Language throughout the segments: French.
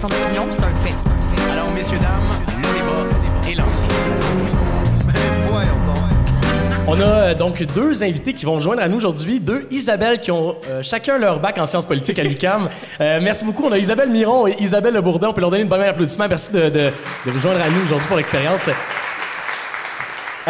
question d'opinion, c'est un fait. Alors, messieurs, dames, le débat est lancé. On a euh, donc deux invités qui vont joindre à nous aujourd'hui, deux Isabelle qui ont euh, chacun leur bac en sciences politiques à l'UCAM. Euh, merci beaucoup. On a Isabelle Miron et Isabelle Le Bourdin. On peut leur donner une bonne main d'applaudissement. Merci de, de, de vous joindre à nous aujourd'hui pour l'expérience.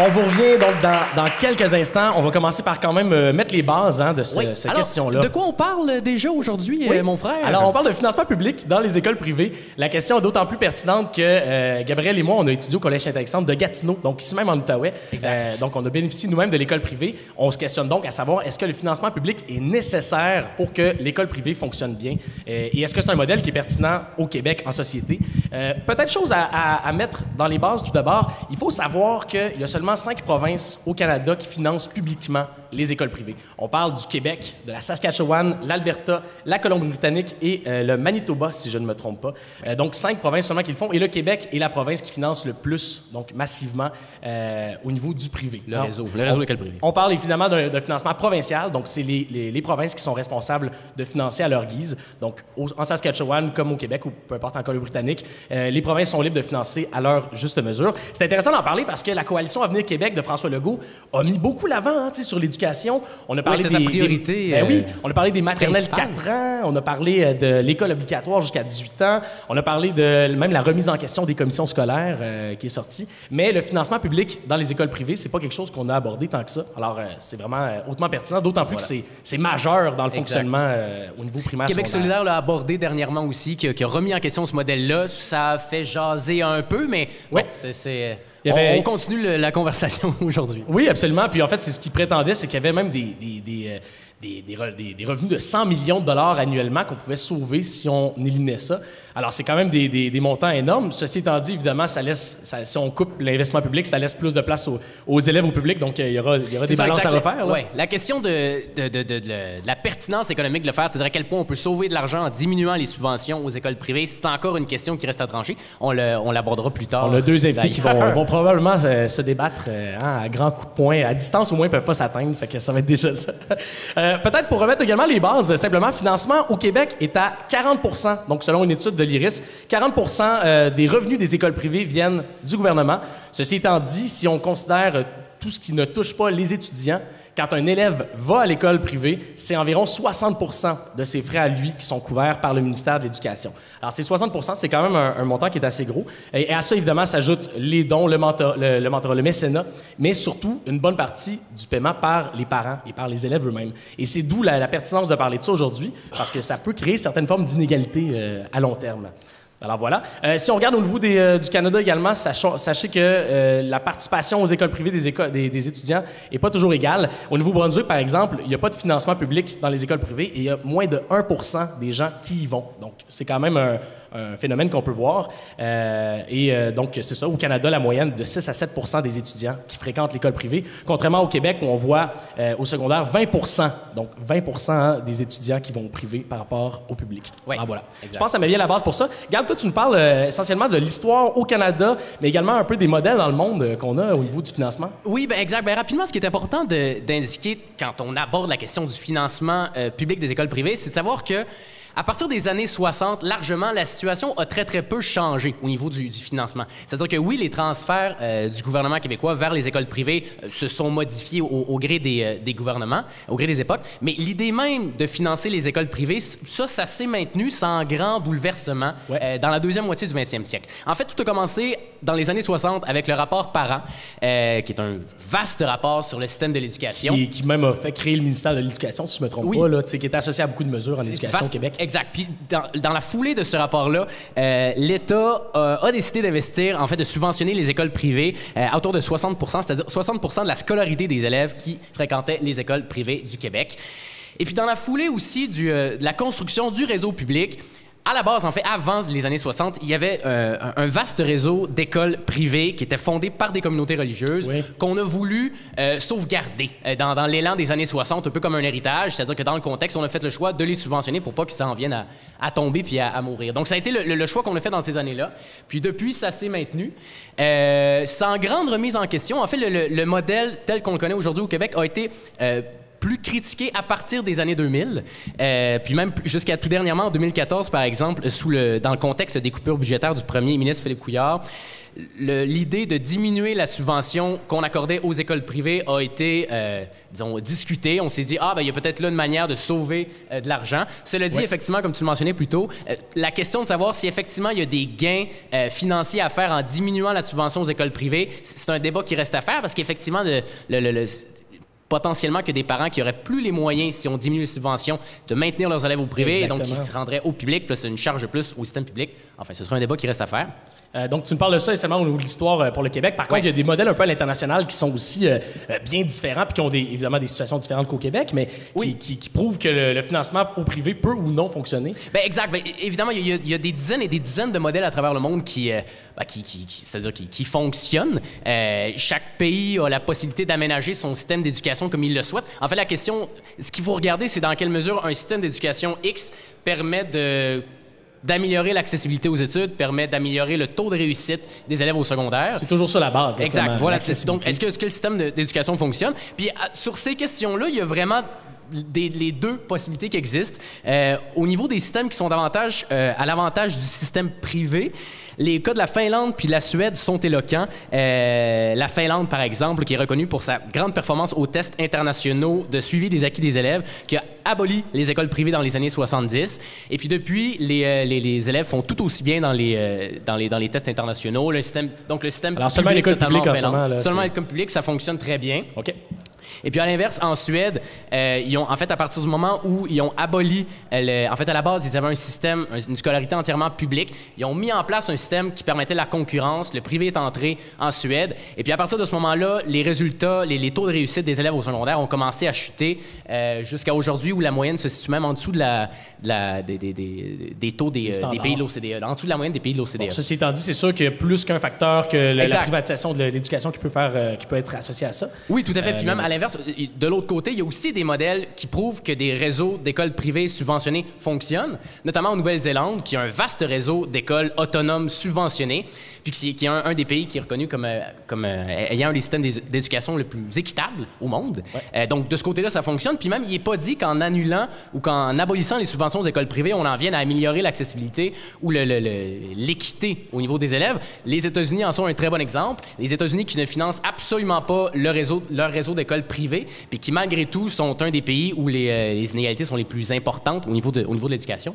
On vous revient donc dans, dans, quelques instants. On va commencer par quand même euh, mettre les bases hein, de ce, Oui. cette Alors, question-là. De quoi on parle déjà aujourd'hui, Oui. euh, mon frère? Alors, on parle de financement public dans les écoles privées. La question est d'autant plus pertinente que euh, Gabriel et moi, on a étudié au Collège Saint-Alexandre de Gatineau, donc ici même en Outaouais. Euh, donc, on a bénéficié nous-mêmes de l'école privée. On se questionne donc à savoir est-ce que le financement public est nécessaire pour que l'école privée fonctionne bien? Euh, et est-ce que c'est un modèle qui est pertinent au Québec en société? Euh, Peut-être chose à, à- à mettre dans les bases tout d'abord. Il faut savoir qu'il y a seulement cinq provinces au Canada qui financent publiquement les écoles privées. On parle du Québec, de la Saskatchewan, l'Alberta, la Colombie-Britannique et euh, le Manitoba, si je ne me trompe pas. Euh, donc, cinq provinces seulement qui le font. Et le Québec est la province qui finance le plus, donc massivement, euh, au niveau du privé. Le Alors, réseau, le réseau on- d'écoles privées. On parle évidemment d'un financement provincial, donc c'est les, les- les provinces qui sont responsables de financer à leur guise. Donc, au- en Saskatchewan, comme au Québec, ou peu importe en Colombie-Britannique, les provinces sont libres de financer à leur juste mesure. C'est intéressant d'en parler parce que la coalition Avenir Québec de François Legault a mis beaucoup l'avant hein, sur l'éducation. On a parlé des, priorité, ben oui, euh, on a parlé des maternelles principale. 4 ans, on a parlé euh, de l'école obligatoire jusqu'à 18 ans, on a parlé de même la remise en question des commissions scolaires euh, qui est sortie. Mais le financement public dans les écoles privées, c'est pas quelque chose qu'on a abordé tant que ça. Alors, euh, c'est vraiment hautement pertinent, d'autant plus que c'est- majeur dans le fonctionnement euh, au niveau primaire. Québec secondaire. solidaire l'a abordé dernièrement aussi, qui a, qui a remis en question ce modèle-là. Ça a fait jaser un peu, mais Ouais. bon, c'est... Il y avait- on, on continue le- la conversation aujourd'hui. Oui, absolument. Puis en fait, c'est ce qu'ils prétendaient, c'est qu'il y avait même des, des, des, euh, des revenus de 100 millions de dollars annuellement qu'on pouvait sauver si on éliminait ça. Alors, c'est quand même des, des- des montants énormes. Ceci étant dit, évidemment, ça laisse, ça- si on coupe l'investissement public, ça laisse plus de place aux, aux élèves, au public. Donc, euh, il y aura, il y aura des ça, balances à exact. refaire. là. Ouais. La question de, de, de- la pertinence économique de le faire, c'est-à-dire à quel point on peut sauver de l'argent en diminuant les subventions aux écoles privées, c'est encore une question qui reste à trancher. On le- on l'abordera plus tard. On a deux invités qui vont, vont probablement se débattre euh, hein, à grands coups de poing. À distance, au moins, ils ne peuvent pas s'atteindre. Fait que ça va être déjà ça. Euh, Peut-être pour remettre également les bases, simplement, financement au Québec est à 40 Donc, selon une étude de l'IRIS, 40% euh, des revenus des écoles privées viennent du gouvernement. Ceci étant dit, si on considère euh, tout ce qui ne touche pas les étudiants, quand un élève va à l'école privée, c'est environ 60 de ses frais à lui qui sont couverts par le ministère de l'Éducation. Alors, ces 60 c'est quand même un, montant qui est assez gros. Et, à ça, évidemment, s'ajoutent les dons, le, mentor, le, le mentorat, le mécénat, mais surtout une bonne partie du paiement par les parents et par les élèves eux-mêmes. Et c'est d'où la, la pertinence de parler de ça aujourd'hui, parce que ça peut créer certaines formes d'inégalité euh, à long terme. Alors voilà. Euh, si on regarde au niveau euh, du Canada également, sachez que euh, la participation aux écoles privées des étudiants n'est pas toujours égale. Au Nouveau-Brunswick, par exemple, il n'y a pas de financement public dans les écoles privées et il y a moins de 1% des gens qui y vont. Donc, c'est quand même un, un phénomène qu'on peut voir. Euh, et euh, donc, c'est ça. Au Canada, la moyenne de 6 à 7 des étudiants qui fréquentent l'école privée, contrairement au Québec où on voit euh, au secondaire 20 donc 20 hein, des étudiants qui vont au privé par rapport au public. Ouais, Alors voilà. exact. Je pense que ça met bien la base pour ça. Gab, toi, tu nous parles essentiellement de l'histoire au Canada, mais également un peu des modèles dans le monde qu'on a au niveau du financement. Oui, ben exact. Ben, rapidement, ce qui est important d'indiquer quand on aborde la question du financement public des écoles privées, c'est de savoir que à partir des années 60, largement, la situation a très, très peu changé au niveau du, du financement. C'est-à-dire que oui, les transferts euh, du gouvernement québécois vers les écoles privées euh, se sont modifiés au, au gré des, euh, des gouvernements, au gré des époques, mais l'idée même de financer les écoles privées, ça, ça s'est maintenu sans grand bouleversement Ouais. dans la deuxième moitié du 20e siècle. En fait, tout a commencé dans les années 60 avec le rapport Parent, euh, qui est un vaste rapport sur le système de l'éducation. Qui, qui même a fait créer le ministère de l'Éducation, si je ne me trompe Oui. pas, là, qui est associé à beaucoup de mesures en éducation au Québec. Exact. Puis dans, dans la foulée de ce rapport-là, euh, l'État euh, a décidé d'investir, en fait, de subventionner les écoles privées autour de 60 c'est-à-dire 60 de la scolarité des élèves qui fréquentaient les écoles privées du Québec. Et puis dans la foulée aussi du, de la construction du réseau public, à la base, en fait, avant les années 60, il y avait euh, un vaste réseau d'écoles privées qui étaient fondées par des communautés religieuses Oui. qu'on a voulu euh, sauvegarder euh, dans, dans l'élan des années 60, un peu comme un héritage, c'est-à-dire que dans le contexte, on a fait le choix de les subventionner pour pas qu'ils s'en viennent à, à tomber puis à, à mourir. Donc ça a été le, le- le choix qu'on a fait dans ces années-là. Puis depuis, ça s'est maintenu. Sans grande remise en question, en fait, le modèle tel qu'on le connaît aujourd'hui au Québec a été... plus critiqué à partir des années 2000, euh, puis même jusqu'à tout dernièrement, en 2014, par exemple, sous le, dans le contexte des coupures budgétaires du premier ministre Philippe Couillard, l'idée de diminuer la subvention qu'on accordait aux écoles privées a été, euh, disons, discutée. On s'est dit, ah, ben, il y a peut-être là une manière de sauver euh, de l'argent. Cela dit, effectivement, comme tu le mentionnais plus tôt, euh, la question de savoir si effectivement il y a des gains financiers à faire en diminuant la subvention aux écoles privées, c'est un débat qui reste à faire parce qu'effectivement, le, potentiellement que des parents qui auraient plus les moyens, si on diminue les subventions, de maintenir leurs élèves au privé, et donc qui se rendraient au public, plus une charge de plus au système public. Enfin, ce sera un débat qui reste à faire. Euh, donc, tu nous parles de ça essentiellement au niveau de l'histoire euh, pour le Québec. Par contre, il y a des modèles un peu à l'international qui sont aussi euh, bien différents puis qui ont des, évidemment des situations différentes qu'au Québec, mais qui, prouvent que le, financement au privé peut ou non fonctionner. Bien, exact. Bien, évidemment, il y, a, des dizaines et des dizaines de modèles à travers le monde qui, ben, qui, c'est-à-dire qui, fonctionnent. chaque pays a la possibilité d'aménager son système d'éducation comme il le souhaite. En fait, la question, ce qu'il faut regarder, c'est dans quelle mesure un système d'éducation X permet de d'améliorer l'accessibilité aux études, permet d'améliorer le taux de réussite des élèves au secondaire. C'est toujours ça la base. exact. Voilà. Donc, est-ce que, est que, le système d'éducation fonctionne? Puis, sur ces questions-là, il y a vraiment les deux possibilités qui existent. Euh, au niveau des systèmes qui sont davantage euh, à l'avantage du système privé, les cas de la Finlande puis de la Suède sont éloquents. Euh, la Finlande, par exemple, qui est reconnue pour sa grande performance aux tests internationaux de suivi des acquis des élèves, qui a aboli les écoles privées dans les années 70. Et puis depuis, les, les, élèves font tout aussi bien dans les, dans les, dans les tests internationaux. Le système, donc le système Alors seulement l'école publique en, ce moment. Là, seulement l'école publique, ça fonctionne très bien. OK. Et puis à l'inverse, en Suède, euh, ils ont, en fait, à partir du moment où ils ont aboli, euh, en fait, à la base, ils avaient un système, une scolarité entièrement publique. Ils ont mis en place un système qui permettait la concurrence. Le privé est entré en Suède. Et puis à partir de ce moment-là, les résultats, les, taux de réussite des élèves au secondaire ont commencé à chuter euh, jusqu'à aujourd'hui où la moyenne se situe même en dessous de la, des, des, des, taux des, pays de l'OCDE, en dessous de la moyenne des pays de l'OCDE. ceci étant dit, c'est sûr qu'il y a plus qu'un facteur que la privatisation de l'éducation qui peut faire, qui peut être associé à ça. Oui, tout à fait. puis même à l'inverse, de l'autre côté, il y a aussi des modèles qui prouvent que des réseaux d'écoles privées subventionnées fonctionnent, notamment en Nouvelle-Zélande, qui a un vaste réseau d'écoles autonomes subventionnées puis qui, qui est un, des pays qui est reconnu comme, euh, comme euh, ayant un des systèmes d'éducation le plus équitable au monde. Euh, donc, de ce côté-là, ça fonctionne. Puis même, il n'est pas dit qu'en annulant ou qu'en abolissant les subventions aux écoles privées, on en vienne à améliorer l'accessibilité ou l'équité au niveau des élèves. Les États-Unis en sont un très bon exemple. Les États-Unis qui ne financent absolument pas leur réseau, leur réseau d'écoles privées, puis qui, malgré tout, sont un des pays où les, les inégalités sont les plus importantes au niveau de, au niveau de l'éducation.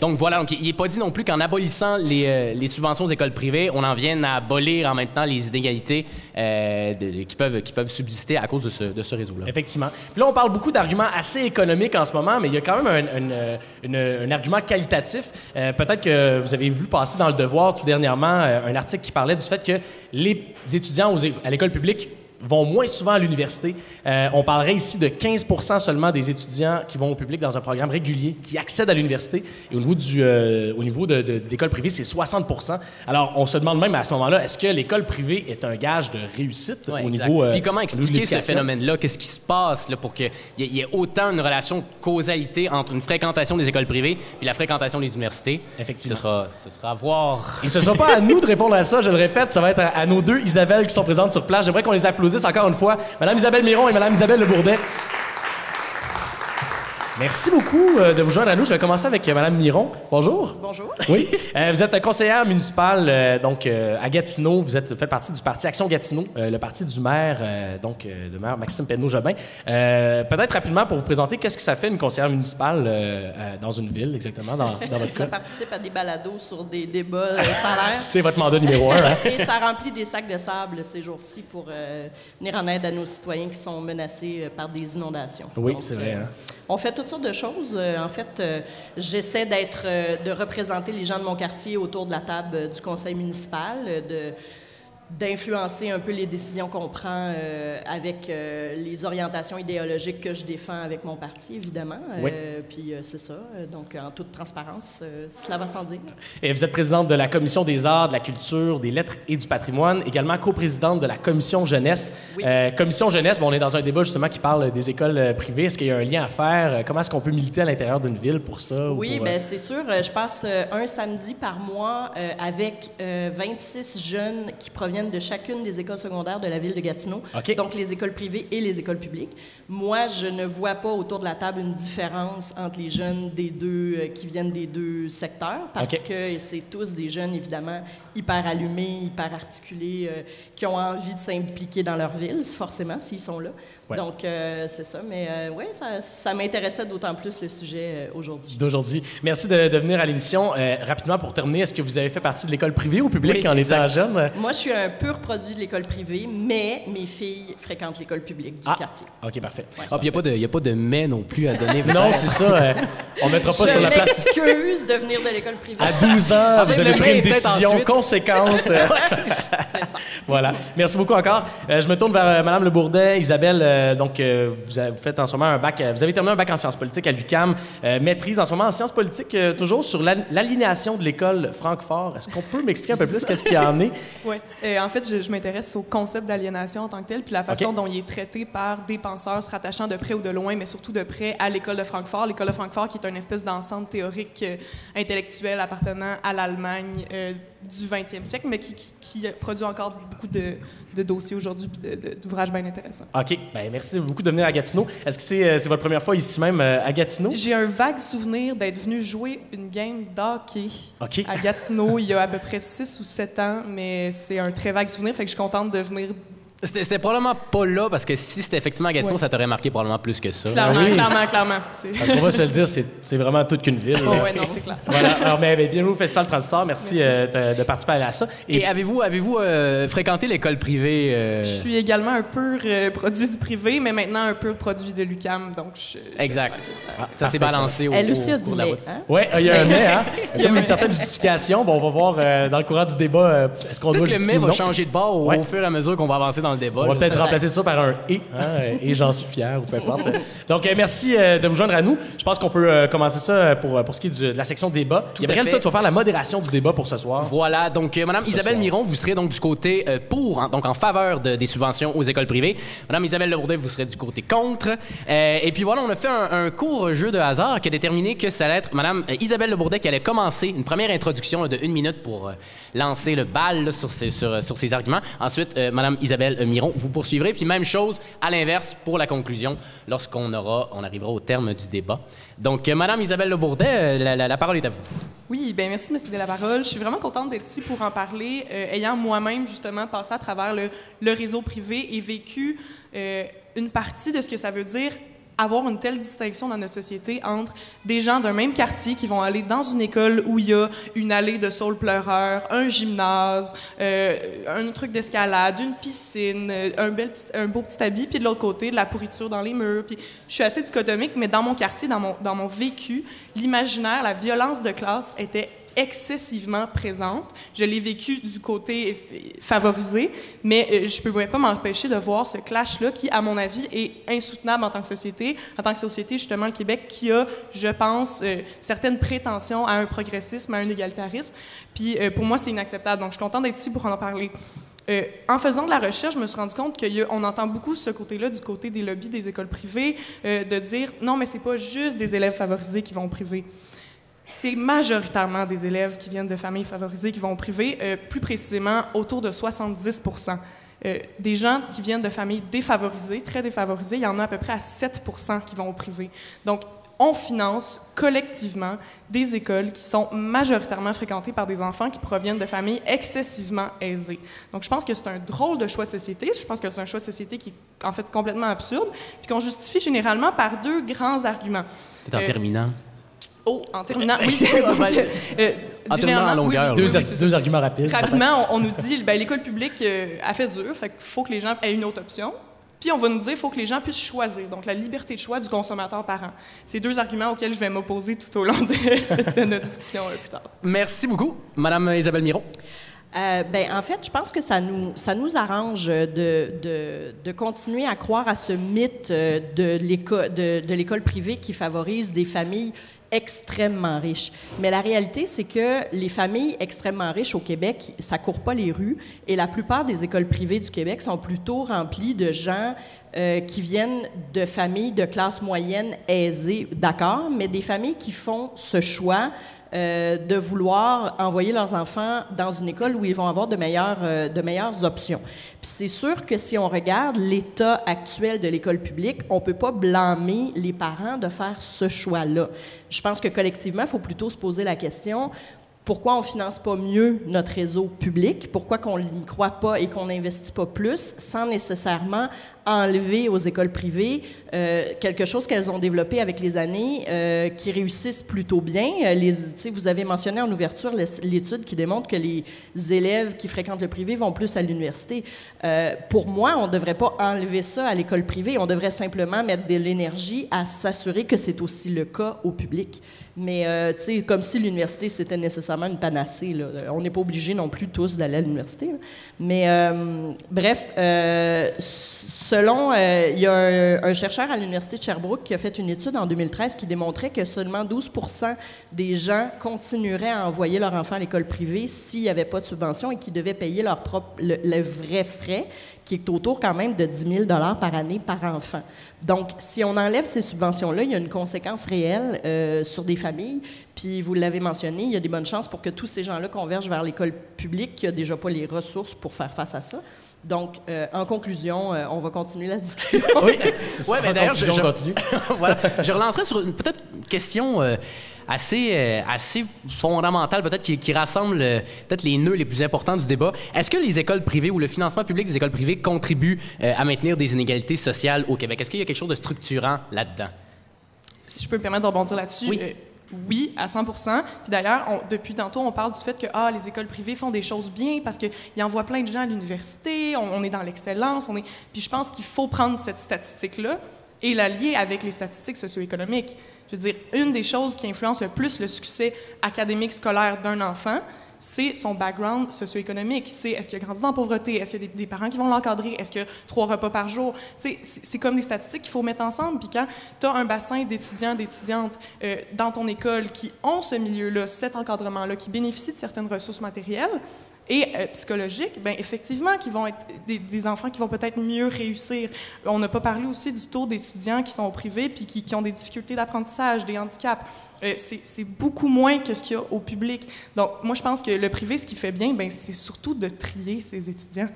donc, voilà. Donc, il n'est pas dit non plus qu'en abolissant les, les subventions aux écoles privé, on en vient à abolir en même temps les inégalités euh, qui, peuvent, subsister à cause de ce, réseau-là. Effectivement. Puis là, on parle beaucoup d'arguments assez économiques en ce moment, mais il y a quand même un, un, argument qualitatif. Euh, peut-être que vous avez vu passer dans le Devoir tout dernièrement euh, un article qui parlait du fait que les étudiants à l'école publique vont moins souvent à l'université. Euh, on parlerait ici de 15 seulement des étudiants qui vont au public dans un programme régulier, qui accèdent à l'université. Et au niveau, du, euh, au niveau de, l'école privée, c'est 60% Alors, on se demande même à ce moment-là, est-ce que l'école privée est un gage de réussite au niveau euh, Puis comment expliquer ce phénomène-là? Qu'est-ce qui se passe là, pour qu'il y, y, ait autant une relation de causalité entre une fréquentation des écoles privées et la fréquentation des universités? Effectivement. Ce sera, ce sera à voir. Et ce ne sera pas à nous de répondre à ça, je le répète, ça va être à, à nos deux Isabelle qui sont présentes sur place. J'aimerais qu'on les applaudisse encore une fois Madame Isabelle Miron et Madame Isabelle Le Bourdet. Merci beaucoup euh, de vous joindre à nous. Je vais commencer avec euh, Mme Miron. Bonjour. Bonjour. Oui. Euh, vous êtes conseillère municipale donc à Gatineau. Vous êtes faites partie du parti Action Gatineau, le parti du maire donc le maire Maxime Penneau-Jobin. Peut-être rapidement pour vous présenter qu'est-ce que ça fait une conseillère municipale dans une ville exactement dans, dans votre Ça participe à des balados sur des débats salaires. C'est votre mandat numéro un. Hein? Et ça remplit des sacs de sable ces jours-ci pour venir en aide à nos citoyens qui sont menacés par des inondations. Oui, c'est vrai. Hein? On fait toutes sortes de choses. Euh, en fait, euh, j'essaie d'être, euh, de représenter les gens de mon quartier autour de la table du conseil municipal, d'influencer un peu les décisions qu'on prend euh, avec euh, les orientations idéologiques que je défends avec mon parti, évidemment. Euh, puis c'est ça. Donc, en toute transparence, cela va sans dire. Et vous êtes présidente de la Commission des arts, de la culture, des lettres et du patrimoine, également coprésidente de la Commission jeunesse. Commission jeunesse, bon, on est dans un débat justement qui parle des écoles privées. Est-ce qu'il y a un lien à faire? Comment est-ce qu'on peut militer à l'intérieur d'une ville pour ça? Oui, bien, c'est sûr. Je passe un samedi par mois avec 26 jeunes qui proviennent proviennent de chacune des écoles secondaires de la ville de Gatineau, donc les écoles privées et les écoles publiques. Moi, je ne vois pas autour de la table une différence entre les jeunes des deux euh, qui viennent des deux secteurs, parce que c'est tous des jeunes évidemment hyper allumés, hyper articulés, euh, qui ont envie de s'impliquer dans leur ville, forcément s'ils sont là. Ouais. Donc euh, c'est ça, mais euh, ouais, ça, ça m'intéressait d'autant plus le sujet euh, aujourd'hui. d'aujourd'hui. Merci de, de venir à l'émission. Euh, rapidement, pour terminer, est-ce que vous avez fait partie de l'école privée ou publique Oui, en étant jeune? Moi, je suis un pur produit de l'école privée, mais mes filles fréquentent l'école publique du Ah, quartier. OK, parfait. Ah, puis il n'y a, pas de mais non plus à donner. Non, c'est ça. euh, on mettra pas je sur la place. m'excuse de venir de l'école privée. À 12 ans, vous avez pris une décision ensuite. Conséquente. C'est ça. voilà. Merci beaucoup encore. Euh, je me tourne vers euh, Madame Le Bourdet, Isabelle. euh, donc, euh, vous, faites en ce moment un bac. vous avez terminé un bac en sciences politiques à l'UCAM, maîtrise en ce moment en sciences politiques, toujours sur l'al- l'aliénation de l'école Francfort. Est-ce qu'on peut m'expliquer un peu plus qu'est-ce qu'il y en est? Oui. en fait, je, je m'intéresse au concept d'aliénation en tant que tel, puis la façon dont il est traité par des penseurs se rattachant de près ou de loin, mais surtout de près à l'école de Francfort. L'école de Francfort, qui est une espèce d'ensemble théorique intellectuel appartenant à l'Allemagne du 20e siècle, mais qui, qui- qui produit encore beaucoup de, de dossiers aujourd'hui, de- d'ouvrages bien intéressants. OK. Ben, merci beaucoup de venir à Gatineau. Est-ce que c'est euh, c'est votre première fois ici même euh, à Gatineau? J'ai un vague souvenir d'être venu jouer une game d'hockey à Gatineau il y a à peu près 6 ou 7 ans, mais c'est un très vague souvenir, fait que je suis contente de venir C'était probablement pas là parce que si c'était effectivement à Gatineau, Ouais. ça t'aurait marqué probablement plus que ça. clairement, oui, clairement, c'est- clairement. Parce qu'on va se le dire, c'est vraiment toute qu'une ville. Oh, ouais, non, c'est clair. Voilà. Alors, ben, bienvenue au Festival Transistor. Merci, Merci. euh, de, de participer à ça. Et avez-vous euh, fréquenté l'école privée euh, Je suis également un pur euh, produit du privé, mais maintenant un pur produit de l'UCAM, donc je... Exact. c'est ça. Ah, Ça s'est balancé au Elle au aussi a dit de la mais. route. hein? Oui, il y a un mais, hein? Il y a une certaine justification. Bon, on va voir euh, dans le courant du débat, euh, est-ce qu'on doit le mais va changer de bord au fur et à mesure qu'on va avancer dans le débat. On va peut-être remplacer ça par un et, hein, et j'en suis fier, ou peu importe. Donc, euh, merci euh, de vous joindre à nous. Je pense qu'on peut euh, commencer ça pour, pour ce qui est du- de la section débat. à Gabriel, toi, tu vas faire la modération du débat pour ce soir. Voilà, donc Madame Ce Isabelle soir. Miron, vous serez donc du côté pour, hein, donc en faveur de- des subventions aux écoles privées. Madame Isabelle Lebourdet, vous serez du côté contre. Euh, et puis voilà, on a fait un, un court jeu de hasard qui a déterminé que ça allait être Madame Isabelle Lebourdet qui allait commencer une première introduction là, de une minute pour euh, lancer le bal là, sur, ses, sur, sur ses arguments. Ensuite, euh, Madame Isabelle Miron, vous poursuivrez. Puis même chose à l'inverse pour la conclusion lorsqu'on aura, on arrivera au terme du débat. Donc, euh, Madame Isabelle Lebourdet, euh, la, la- parole est à vous. Oui, ben merci de me la parole. Je suis vraiment contente d'être ici pour en parler, euh, ayant moi-même justement passé à travers le, réseau privé et vécu une partie de ce que ça veut dire avoir une telle distinction dans notre société entre des gens d'un même quartier qui vont aller dans une école où il y a une allée de saules pleureurs, un gymnase, euh, un truc d'escalade, une piscine, euh, un, un beau petit habit, puis de l'autre côté, de la pourriture dans les murs. Puis je suis assez dichotomique, mais dans mon quartier, dans mon, dans mon vécu, l'imaginaire, la violence de classe était excessivement présente. Je l'ai vécu du côté favorisé, mais euh, je ne peux pas m'empêcher de voir ce clash-là qui, à mon avis, est insoutenable en tant que société, en tant que société, justement, le Québec, qui a, je pense, euh, certaines prétentions à un progressisme, à un égalitarisme. Puis euh, pour moi, c'est inacceptable. Donc, je suis contente d'être ici pour en parler. En faisant de la recherche, je me suis rendu compte qu'on entend beaucoup ce côté-là du côté des lobbies des écoles privées, de dire non, mais c'est pas juste des élèves favorisés qui vont au privé. C'est majoritairement des élèves qui viennent de familles favorisées qui vont au privé, euh, plus précisément autour de 70% Euh, Des gens qui viennent de familles défavorisées, très défavorisées, il y en a à peu près à 7% qui vont au privé. Donc, on finance collectivement des écoles qui sont majoritairement fréquentées par des enfants qui proviennent de familles excessivement aisées. Donc, je pense que c'est un drôle de choix de société. Je pense que c'est un choix de société qui est en fait complètement absurde, puis qu'on justifie généralement par deux grands arguments. Peut-être en Euh, terminant. Oh, en terminant, oui. En Euh, terminant généralement, en longueur, oui, Deux, oui, arguments rapides. Rapidement, on, on nous dit, ben, l'école publique euh, a fait dur, fait qu'il faut que les gens aient une autre option. Puis on va nous dire qu'il faut que les gens puissent choisir, donc la liberté de choix du consommateur parent. C'est deux arguments auxquels je vais m'opposer tout au long de, de notre discussion euh, plus tard. Merci beaucoup, Madame Isabelle Miron. Euh, ben, en fait, je pense que ça nous, ça nous arrange de, de, de continuer à croire à ce mythe de l'éco- de, de l'école privée qui favorise des familles extrêmement riches. Mais la réalité, c'est que les familles extrêmement riches au Québec, ça court pas les rues et la plupart des écoles privées du Québec sont plutôt remplies de gens euh, qui viennent de familles de classe moyenne aisée, d'accord, mais des familles qui font ce choix euh, de vouloir envoyer leurs enfants dans une école où ils vont avoir de meilleures, euh, de meilleures options. Puis c'est sûr que si on regarde l'état actuel de l'école publique, on peut pas blâmer les parents de faire ce choix-là. Je pense que collectivement, il faut plutôt se poser la question pourquoi on finance pas mieux notre réseau public, pourquoi qu'on n'y croit pas et qu'on n'investit pas plus sans nécessairement enlever aux écoles privées euh, quelque chose qu'elles ont développé avec les années euh, qui réussissent plutôt bien. Euh, les, vous avez mentionné en ouverture l'étude qui démontre que les élèves qui fréquentent le privé vont plus à l'université. Pour moi, on ne devrait pas enlever ça à l'école privée, on devrait simplement mettre de l'énergie à s'assurer que c'est aussi le cas au public. Mais, comme si l'université, c'était nécessairement une panacée. Là. On n'est pas obligé non plus tous d'aller à l'université. Mais, bref, euh, selon... Euh, il y a un, chercheur à l'Université de Sherbrooke qui a fait une étude en 2013 qui démontrait que seulement 12 des gens continueraient à envoyer leur enfant à l'école privée s'il n'y avait pas de subvention et qu'ils devaient payer leur propre, le, le vrai frais qui est autour quand même de 10 000 par année par enfant. Donc, si on enlève ces subventions-là, il y a une conséquence réelle euh, sur des familles. Puis, vous l'avez mentionné, il y a des bonnes chances pour que tous ces gens-là convergent vers l'école publique qui n'a déjà pas les ressources pour faire face à ça. Donc, euh, en conclusion, euh, on va continuer la discussion. Oui, C'est ça. Ouais, mais d'ailleurs, je, on continue. voilà. je relancerai sur une peut-être une question euh, assez, euh, assez fondamentale, peut-être qui, qui rassemble euh, peut-être les nœuds les plus importants du débat. Est-ce que les écoles privées ou le financement public des écoles privées contribuent euh, à maintenir des inégalités sociales au Québec? Est-ce qu'il y a quelque chose de structurant là-dedans? si je peux me permettre de rebondir là-dessus, Oui. Oui, à 100 Puis d'ailleurs, depuis tantôt, on parle du fait que ah, les écoles privées font des choses bien parce qu'ils envoient plein de gens à l'université, on, est dans l'excellence. Puis je pense qu'il faut prendre cette statistique-là et la lier avec les statistiques socio-économiques. Je veux dire, une des choses qui influence le plus le succès académique scolaire d'un enfant, c'est son background socio-économique. C'est est-ce qu'il a grandi dans la pauvreté? Est-ce qu'il y a des, parents qui vont l'encadrer? Est-ce qu'il y a trois repas par jour? C'est comme des statistiques qu'il faut mettre ensemble. Puis quand tu as un bassin d'étudiants, d'étudiantes euh, dans ton école qui ont ce milieu-là, cet encadrement-là, qui bénéficient de certaines ressources matérielles, et euh, psychologiques, ben effectivement, qui vont être des, enfants qui vont peut-être mieux réussir. On n'a pas parlé aussi du taux d'étudiants qui sont au privé puis qui, ont des difficultés d'apprentissage, des handicaps. Euh, c'est c'est beaucoup moins que ce qu'il y a au public. Donc, moi, je pense que le privé, ce qui fait bien, ben, c'est surtout de trier ses étudiants.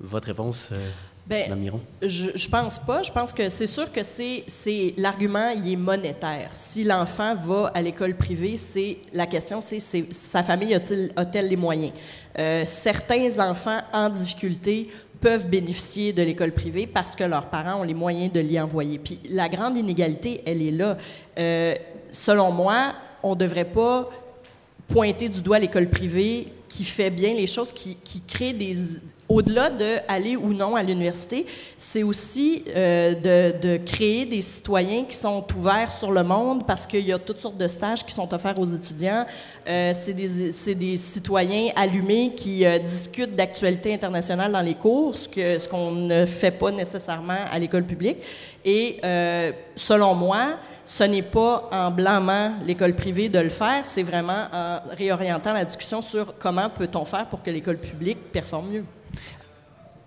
Votre réponse, euh, Ben, Miron? Je, je pense pas. Je pense que c'est sûr que c'est, c'est l'argument, il est monétaire. Si l'enfant va à l'école privée, c'est la question, c'est, c'est sa famille a-t-il, a-t-elle les moyens? Euh, Certains enfants en difficulté peuvent bénéficier de l'école privée parce que leurs parents ont les moyens de l'y envoyer. Puis la grande inégalité, elle est là. Euh, selon moi, on devrait pas pointer du doigt l'école privée qui fait bien les choses, qui, qui crée des... Au-delà de aller ou non à l'université, c'est aussi euh, de, créer des citoyens qui sont ouverts sur le monde parce qu'il y a toutes sortes de stages qui sont offerts aux étudiants. Euh, c'est des, citoyens allumés qui euh, discutent d'actualités internationales dans les cours, ce ce qu'on ne fait pas nécessairement à l'école publique. Et selon moi, ce n'est pas en blâmant l'école privée de le faire, c'est vraiment en réorientant la discussion sur comment peut-on faire pour que l'école publique performe mieux.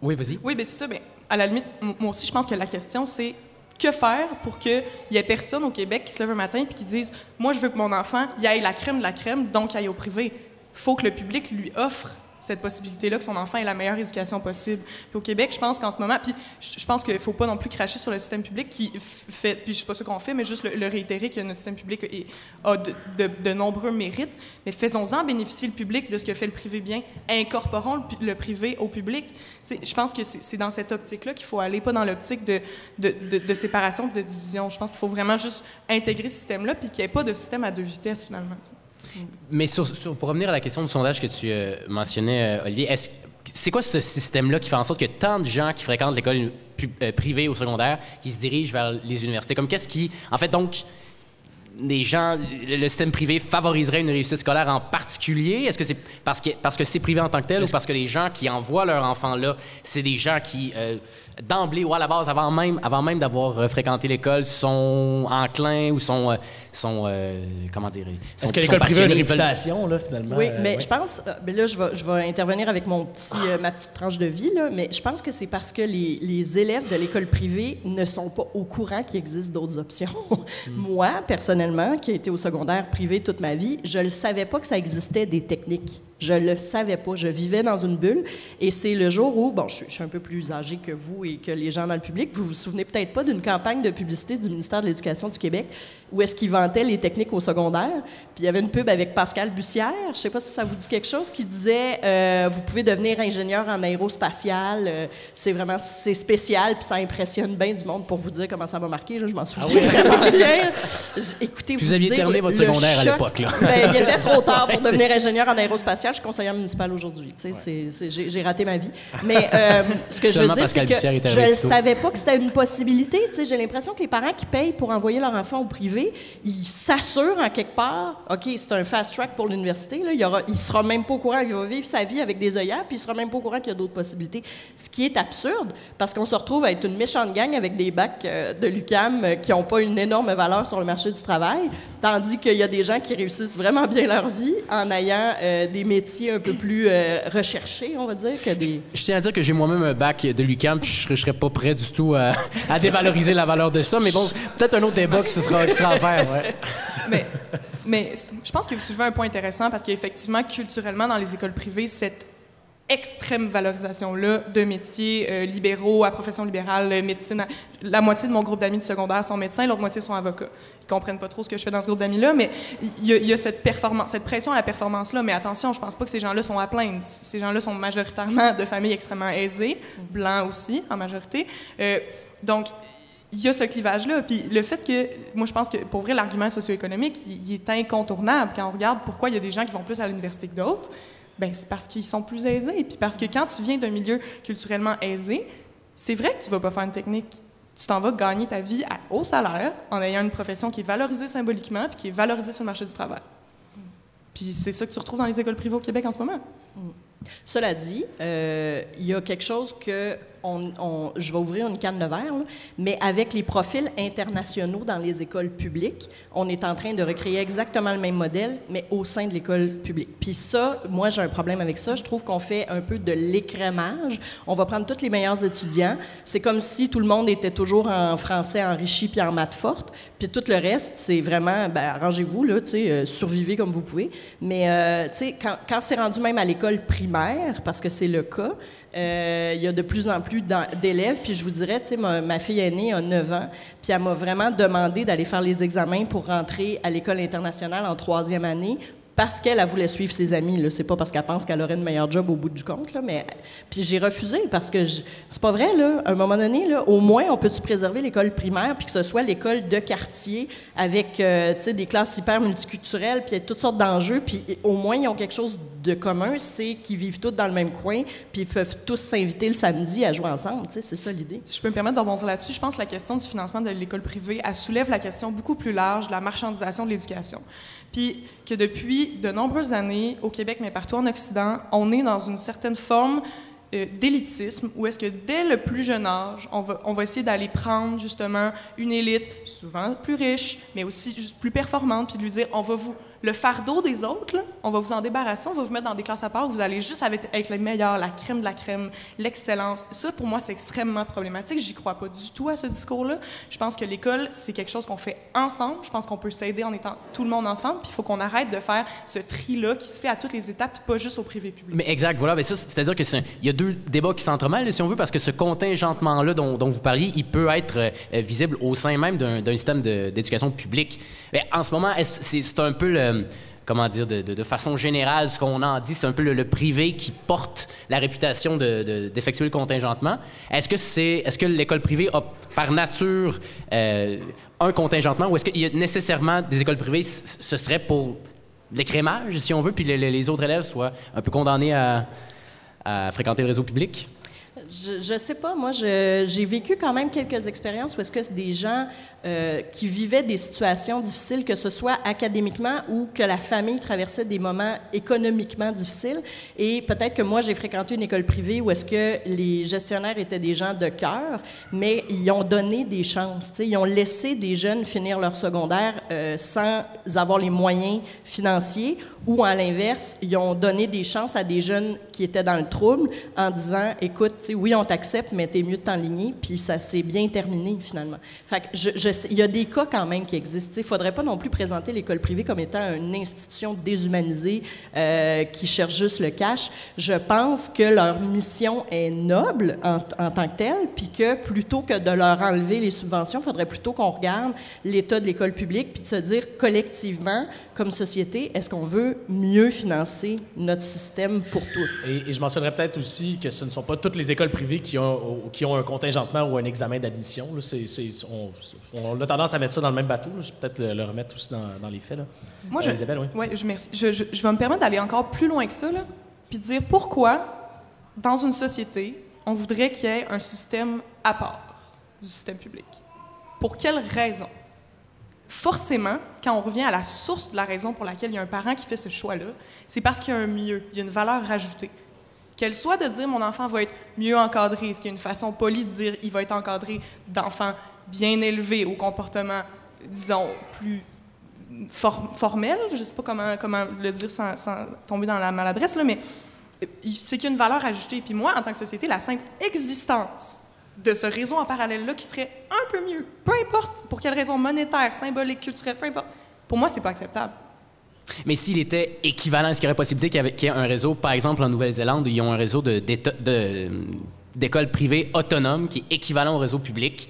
Oui, vas-y. Oui, bien c'est ça. À la limite, moi aussi, je pense que la question, c'est que faire pour qu'il y ait personne au Québec qui se lève un matin et qui dise Moi, je veux que mon enfant y aille la crème de la crème, donc aille au privé. faut que le public lui offre cette possibilité-là, que son enfant ait la meilleure éducation possible. Puis au Québec, je pense qu'en ce moment, puis je pense qu'il ne faut pas non plus cracher sur le système public qui fait, puis je sais pas ce qu'on fait, mais juste le, le réitérer que notre système public a de, nombreux mérites, mais faisons-en bénéficier le public de ce que fait le privé bien, incorporons le, privé au public. Tu sais, je pense que c'est dans cette optique-là qu'il faut aller, pas dans l'optique de, de, séparation, de division. Je pense qu'il faut vraiment juste intégrer ce système-là, puis qu'il n'y ait pas de système à deux vitesses, finalement. Mais sur- sur- pour revenir à la question du sondage que tu euh, mentionnais, euh, Olivier, est-ce- c'est quoi ce système-là qui fait en sorte que tant de gens qui fréquentent l'école pu- euh, privée ou secondaire qui se dirigent vers les universités? Comme qu'est-ce qui. En fait, donc, les gens, le système privé favoriserait une réussite scolaire en particulier? Est-ce que c'est parce que parce que c'est privé en tant que tel ou parce que les gens qui envoient leur enfant là, c'est des gens qui euh, d'emblée ou à la base avant même avant même d'avoir fréquenté l'école sont enclins ou sont euh, sont euh, comment dire sont- Est-ce que l'école privée a une réputation, là, finalement? Oui, Euh, mais ouais. je pense, euh, ben là, je vais, je vais intervenir avec mon petit, euh, ma petite tranche de vie, là, mais je pense que c'est parce que les, les élèves de l'école privée ne sont pas au courant qu'il existe d'autres options. Moi, personnellement, qui a été au secondaire privé toute ma vie, je ne savais pas que ça existait des techniques. Je le savais pas. Je vivais dans une bulle. Et c'est le jour où, bon, je, suis un peu plus âgé que vous et que les gens dans le public, vous vous souvenez peut-être pas d'une campagne de publicité du ministère de l'Éducation du Québec où est-ce qu'il vantait les techniques au secondaire. Puis il y avait une pub avec Pascal Bussière, je sais pas si ça vous dit quelque chose, qui disait euh, vous pouvez devenir ingénieur en aérospatial, euh, c'est vraiment c'est spécial, puis ça impressionne bien du monde pour vous dire comment ça m'a marqué. je m'en souviens ah vraiment bien. Écoutez, vous, vous aviez terminé votre secondaire à l'époque là. Ben, il était trop tard pour devenir ingénieur en aérospatial. Je suis conseillère municipale aujourd'hui. Tu sais, j'ai raté ma vie. Mais euh, ce que je veux dire, c'est que je ne savais pas que c'était une possibilité. Tu sais, j'ai l'impression que les parents qui payent pour envoyer leur enfant au privé il s'assure en quelque part, OK, c'est un fast track pour l'université, il, ne sera même pas au courant, il va vivre sa vie avec des œillères, puis il sera même pas au courant qu'il y a d'autres possibilités. Ce qui est absurde, parce qu'on se retrouve à être une méchante gang avec des bacs euh, de l'UCAM euh, qui n'ont pas une énorme valeur sur le marché du travail, tandis qu'il y a des gens qui réussissent vraiment bien leur vie en ayant des métiers un peu plus recherchés, on va dire, que des... Je tiens à dire que j'ai moi-même un bac de l'UCAM, puis je ne serais pas prêt du tout à, dévaloriser la valeur de ça, mais bon, peut-être un autre débat qui sera, qui sera mais, mais je pense que vous soulevez un point intéressant parce qu'effectivement, culturellement, dans les écoles privées, cette extrême valorisation-là de métiers euh, libéraux à profession libérale, euh, médecine. La moitié de mon groupe d'amis du secondaire sont médecins, l'autre moitié sont avocats. Ils comprennent pas trop ce que je fais dans ce groupe d'amis-là, mais il y, a cette pression à la performance-là. Mais attention, je pense pas que ces gens-là sont à plaindre. Ces gens-là sont majoritairement de familles extrêmement aisées, blancs aussi, en majorité. Euh, donc, il y a ce clivage-là. Puis le fait que, moi, je pense que pour vrai, l'argument socio-économique, il, est incontournable. Quand on regarde pourquoi il y a des gens qui vont plus à l'université que d'autres, ben c'est parce qu'ils sont plus aisés. Puis parce que quand tu viens d'un milieu culturellement aisé, c'est vrai que tu vas pas faire une technique. Tu t'en vas gagner ta vie à haut salaire en ayant une profession qui est valorisée symboliquement puis qui est valorisée sur le marché du travail. Puis c'est ça que tu retrouves dans les écoles privées au Québec en ce moment. Cela dit, euh, il y a quelque chose que je vais ouvrir une canne de verre, mais avec les profils internationaux dans les écoles publiques, on est en train de recréer exactement le même modèle, mais au sein de l'école publique. Puis ça, moi, j'ai un problème avec ça. Je trouve qu'on fait un peu de l'écrémage. On va prendre tous les meilleurs étudiants. C'est comme si tout le monde était toujours en français enrichi puis en maths forte. Puis tout le reste, c'est vraiment, ben, arrangez-vous, là, tu sais, euh, survivez comme vous pouvez. Mais, euh, tu sais, quand, quand c'est rendu même à l'école primaire, parce que c'est le cas, euh, il y a de plus en plus d'élèves. Puis je vous dirais, tu sais, ma, ma, fille aînée a 9 ans, puis elle m'a vraiment demandé d'aller faire les examens pour rentrer à l'école internationale en troisième année parce qu'elle voulait suivre ses amis. C'est pas parce qu'elle pense qu'elle aurait une meilleure job au bout du compte. Mais puis j'ai refusé parce que c'est pas vrai. À un moment donné, au moins on peut-tu préserver l'école primaire puis que ce soit l'école de quartier avec euh, des classes hyper multiculturelles puis toutes sortes d'enjeux. Puis au moins ils ont quelque chose de commun, c'est qu'ils vivent tous dans le même coin puis ils peuvent tous s'inviter le samedi à jouer ensemble. C'est ça l'idée. Si je peux me permettre de rebondir là-dessus, je pense que la question du financement de l'école privée, elle soulève la question beaucoup plus large de la marchandisation de l'éducation. Puis que depuis de nombreuses années, au Québec, mais partout en Occident, on est dans une certaine forme euh, d'élitisme, où est-ce que dès le plus jeune âge, on va, on va essayer d'aller prendre justement une élite, souvent plus riche, mais aussi juste plus performante, puis de lui dire, on va vous le fardeau des autres, on va vous en débarrasser, on va vous mettre dans des classes à part, vous allez juste avec, avec les meilleurs, la crème de la crème, l'excellence. Ça, pour moi, c'est extrêmement problématique. J'y crois pas du tout à ce discours-là. Je pense que l'école, c'est quelque chose qu'on fait ensemble. Je pense qu'on peut s'aider en étant tout le monde ensemble. Puis il faut qu'on arrête de faire ce tri-là qui se fait à toutes les étapes, puis pas juste au privé public. Mais exact, voilà. Mais ça, c'est-à-dire que il y a deux débats qui s'entremêlent, si on veut, parce que ce contingentement-là dont, vous parliez, il peut être euh, visible au sein même d'un système d'éducation publique. Mais en ce moment, c'est un peu le euh, comment dire, de, façon générale, ce qu'on en dit, c'est un peu le, privé qui porte la réputation d'effectuer le contingentement. Est-ce que c'est, est-ce que l'école privée a par nature euh, un contingentement ou est-ce qu'il y a nécessairement des écoles privées, ce serait pour l'écrémage, si on veut, puis les, autres élèves soient un peu condamnés à fréquenter le réseau public? Je, ne sais pas. Moi, j'ai vécu quand même quelques expériences où est-ce que des gens euh, qui vivaient des situations difficiles, que ce soit académiquement ou que la famille traversait des moments économiquement difficiles. Et peut-être que moi, j'ai fréquenté une école privée où est-ce que les gestionnaires étaient des gens de cœur, mais ils ont donné des chances. Ils ont laissé des jeunes finir leur secondaire euh, sans avoir les moyens financiers ou, à l'inverse, ils ont donné des chances à des jeunes qui étaient dans le trouble en disant, écoute, oui, on t'accepte, mais t'es mieux de t'enligner. Puis ça s'est bien terminé, finalement. Il y a des cas quand même qui existent. Il ne faudrait pas non plus présenter l'école privée comme étant une institution déshumanisée euh, qui cherche juste le cash. Je pense que leur mission est noble en, tant que telle, puis que plutôt que de leur enlever les subventions, il faudrait plutôt qu'on regarde l'état de l'école publique, puis de se dire collectivement, comme société, est-ce qu'on veut mieux financer notre système pour tous? Et, je mentionnerais peut-être aussi que ce ne sont pas toutes les écoles privées qui ont, qui ont un contingentement ou un examen d'admission. On a tendance à mettre ça dans le même bateau. Je vais peut-être le, le remettre aussi dans, dans les faits. Là. Moi, Euh, je, Isabelle, oui. ouais, je, merci. Je, je- je vais me permettre d'aller encore plus loin que ça, là, puis de dire pourquoi, dans une société, on voudrait qu'il y ait un système à part du système public. Pour quelle raison? Forcément, quand on revient à la source de la raison pour laquelle il y a un parent qui fait ce choix-là, c'est parce qu'il y a un mieux, il y a une valeur rajoutée. Qu'elle soit de dire mon enfant va être mieux encadré, ce qui est une façon polie de dire il va être encadré d'enfants bien élevés au comportement, disons, plus for- formel, je ne sais pas comment, comment le dire sans, tomber dans la maladresse, là, mais euh, c'est qu'il y a une valeur ajoutée. Puis moi, en tant que société, la simple existence de ce réseau en parallèle-là qui serait un peu mieux, peu importe pour quelle raison monétaire, symbolique, culturelle, peu importe, pour moi, c'est pas acceptable. Mais s'il était équivalent, est-ce qu'il y aurait possibilité qu'il y ait un réseau, par exemple en Nouvelle-Zélande, où ils ont un réseau d'écoles privées autonomes qui est équivalent au réseau public?